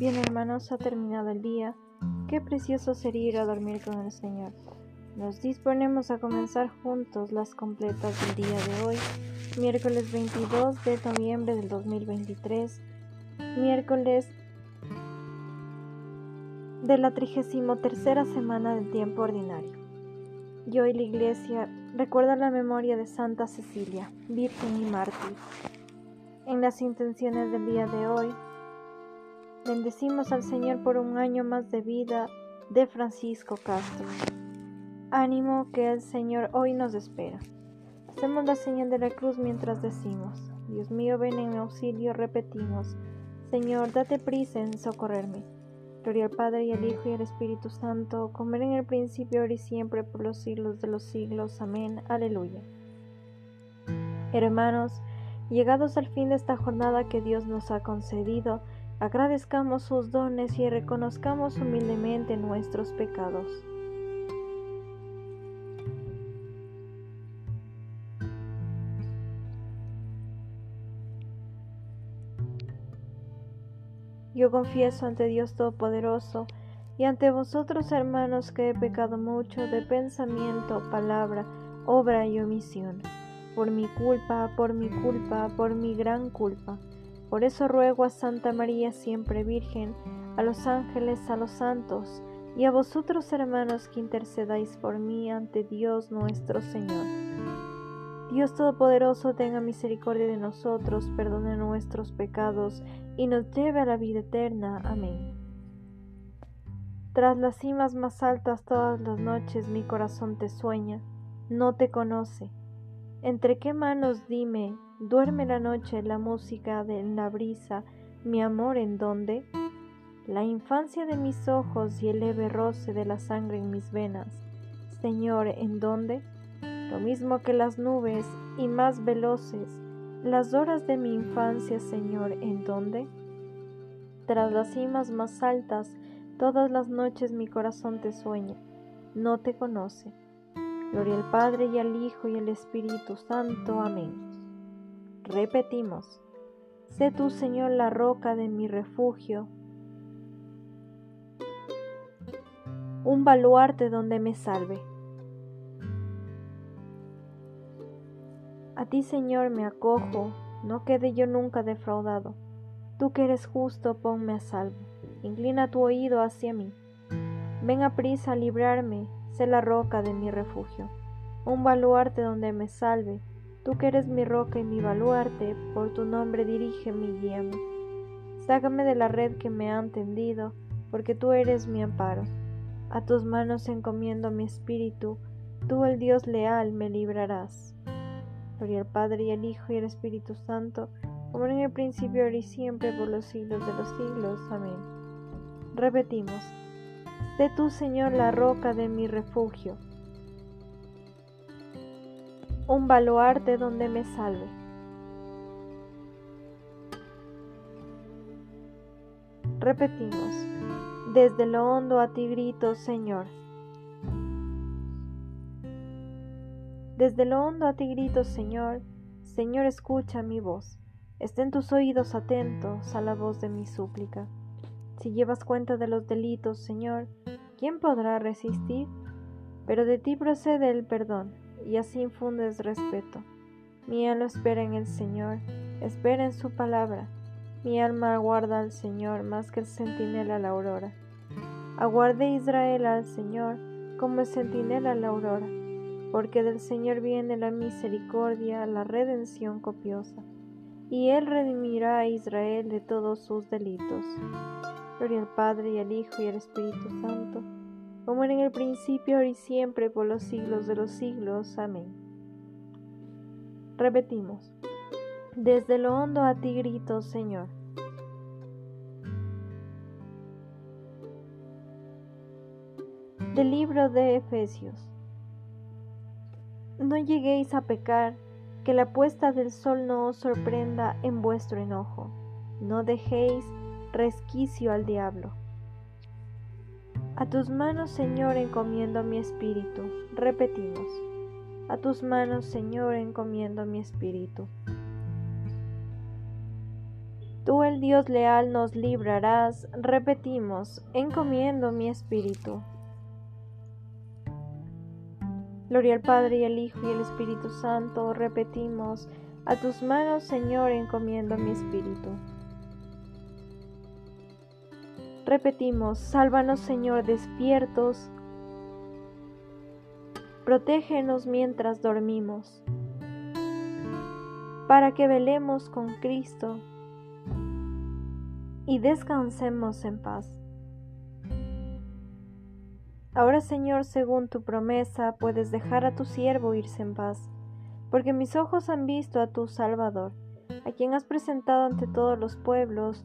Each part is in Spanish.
Bien hermanos, ha terminado el día. Qué precioso sería ir a dormir con el Señor. Nos disponemos a comenzar juntos las completas del día de hoy, miércoles 22 de noviembre del 2023, miércoles de la 33 semana del tiempo ordinario. Y hoy la Iglesia recuerda la memoria de Santa Cecilia, Virgen y Mártir. En las intenciones del día de hoy, bendecimos al Señor por un año más de vida de Francisco Castro. Ánimo que el Señor hoy nos espera. Hacemos la señal de la cruz mientras decimos, Dios mío, ven en mi auxilio, repetimos, Señor, date prisa en socorrerme. Gloria al Padre y al Hijo y al Espíritu Santo, como era en el principio, ahora y siempre, por los siglos de los siglos. Amén. Aleluya. Hermanos, Llegados al fin de esta jornada que Dios nos ha concedido, agradezcamos sus dones y reconozcamos humildemente nuestros pecados. Yo confieso ante Dios Todopoderoso y ante vosotros, hermanos, que he pecado mucho de pensamiento, palabra, obra y omisión por mi culpa, por mi culpa, por mi gran culpa. Por eso ruego a Santa María siempre Virgen, a los ángeles, a los santos, y a vosotros hermanos que intercedáis por mí ante Dios nuestro Señor. Dios Todopoderoso tenga misericordia de nosotros, perdone nuestros pecados y nos lleve a la vida eterna. Amén. Tras las cimas más altas todas las noches mi corazón te sueña, no te conoce ¿Entre qué manos dime, duerme la noche la música de la brisa, mi amor en dónde? La infancia de mis ojos y el leve roce de la sangre en mis venas, Señor, ¿en dónde? Lo mismo que las nubes y más veloces, las horas de mi infancia, Señor, ¿en dónde? Tras las cimas más altas, todas las noches mi corazón te sueña, no te conoce. Gloria al Padre y al Hijo y al Espíritu Santo. Amén. Repetimos, sé tú, Señor, la roca de mi refugio, un baluarte donde me salve. A ti, Señor, me acojo, no quede yo nunca defraudado. Tú que eres justo, ponme a salvo. Inclina tu oído hacia mí. Ven a prisa a librarme sé la roca de mi refugio, un baluarte donde me salve. Tú que eres mi roca y mi baluarte, por tu nombre dirige mi guíame. Sácame de la red que me han tendido, porque tú eres mi amparo. A tus manos encomiendo mi espíritu, tú el Dios leal me librarás. Gloria al Padre y al Hijo y al Espíritu Santo, como en el principio, ahora y siempre, por los siglos de los siglos. Amén. Repetimos. Sé tú, Señor, la roca de mi refugio, un baluarte donde me salve. Repetimos, desde lo hondo a ti grito, Señor. Desde lo hondo a ti grito, Señor, Señor, escucha mi voz. Estén tus oídos atentos a la voz de mi súplica. Si llevas cuenta de los delitos, Señor, ¿quién podrá resistir? Pero de ti procede el perdón, y así infundes respeto. Mi alma espera en el Señor, espera en su palabra. Mi alma aguarda al Señor más que el centinela a la aurora. Aguarde Israel al Señor como el centinela a la aurora, porque del Señor viene la misericordia, la redención copiosa, y Él redimirá a Israel de todos sus delitos. Gloria al Padre y al Hijo y al Espíritu Santo, como era en el principio, ahora y siempre, por los siglos de los siglos. Amén. Repetimos. Desde lo hondo a ti grito, Señor. Del libro de Efesios. No lleguéis a pecar, que la puesta del sol no os sorprenda en vuestro enojo. No dejéis resquicio al diablo. A tus manos, Señor, encomiendo mi espíritu. Repetimos. A tus manos, Señor, encomiendo mi espíritu. Tú el Dios leal nos librarás, repetimos, encomiendo mi espíritu. Gloria al Padre y al Hijo y al Espíritu Santo, repetimos, a tus manos, Señor, encomiendo mi espíritu. Repetimos, sálvanos, Señor, despiertos, protégenos mientras dormimos, para que velemos con Cristo y descansemos en paz. Ahora, Señor, según tu promesa, puedes dejar a tu siervo irse en paz, porque mis ojos han visto a tu Salvador, a quien has presentado ante todos los pueblos,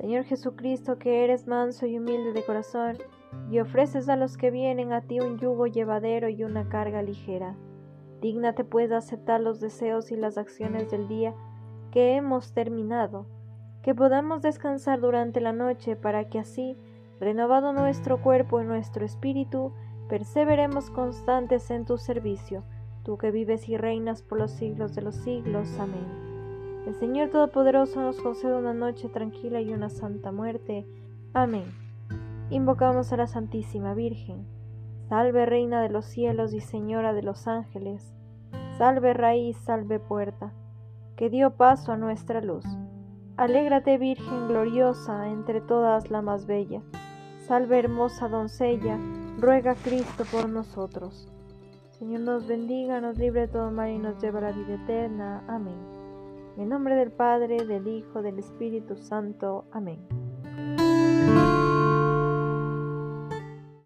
Señor Jesucristo, que eres manso y humilde de corazón, y ofreces a los que vienen a ti un yugo llevadero y una carga ligera Dígnate pues aceptar los deseos y las acciones del día que hemos terminado, que podamos descansar durante la noche para que así, renovado nuestro cuerpo y nuestro espíritu, perseveremos constantes en tu servicio, tú que vives y reinas por los siglos de los siglos. Amén. El Señor Todopoderoso nos concede una noche tranquila y una santa muerte. Amén. Invocamos a la Santísima Virgen Salve Reina de los cielos y Señora de los ángeles, salve raíz, salve puerta, que dio paso a nuestra luz. Alégrate Virgen gloriosa, entre todas la más bella. Salve hermosa doncella, ruega Cristo por nosotros. Señor nos bendiga, nos libre de todo mal y nos lleva a la vida eterna. Amén. En nombre del Padre, del Hijo, del Espíritu Santo. Amén.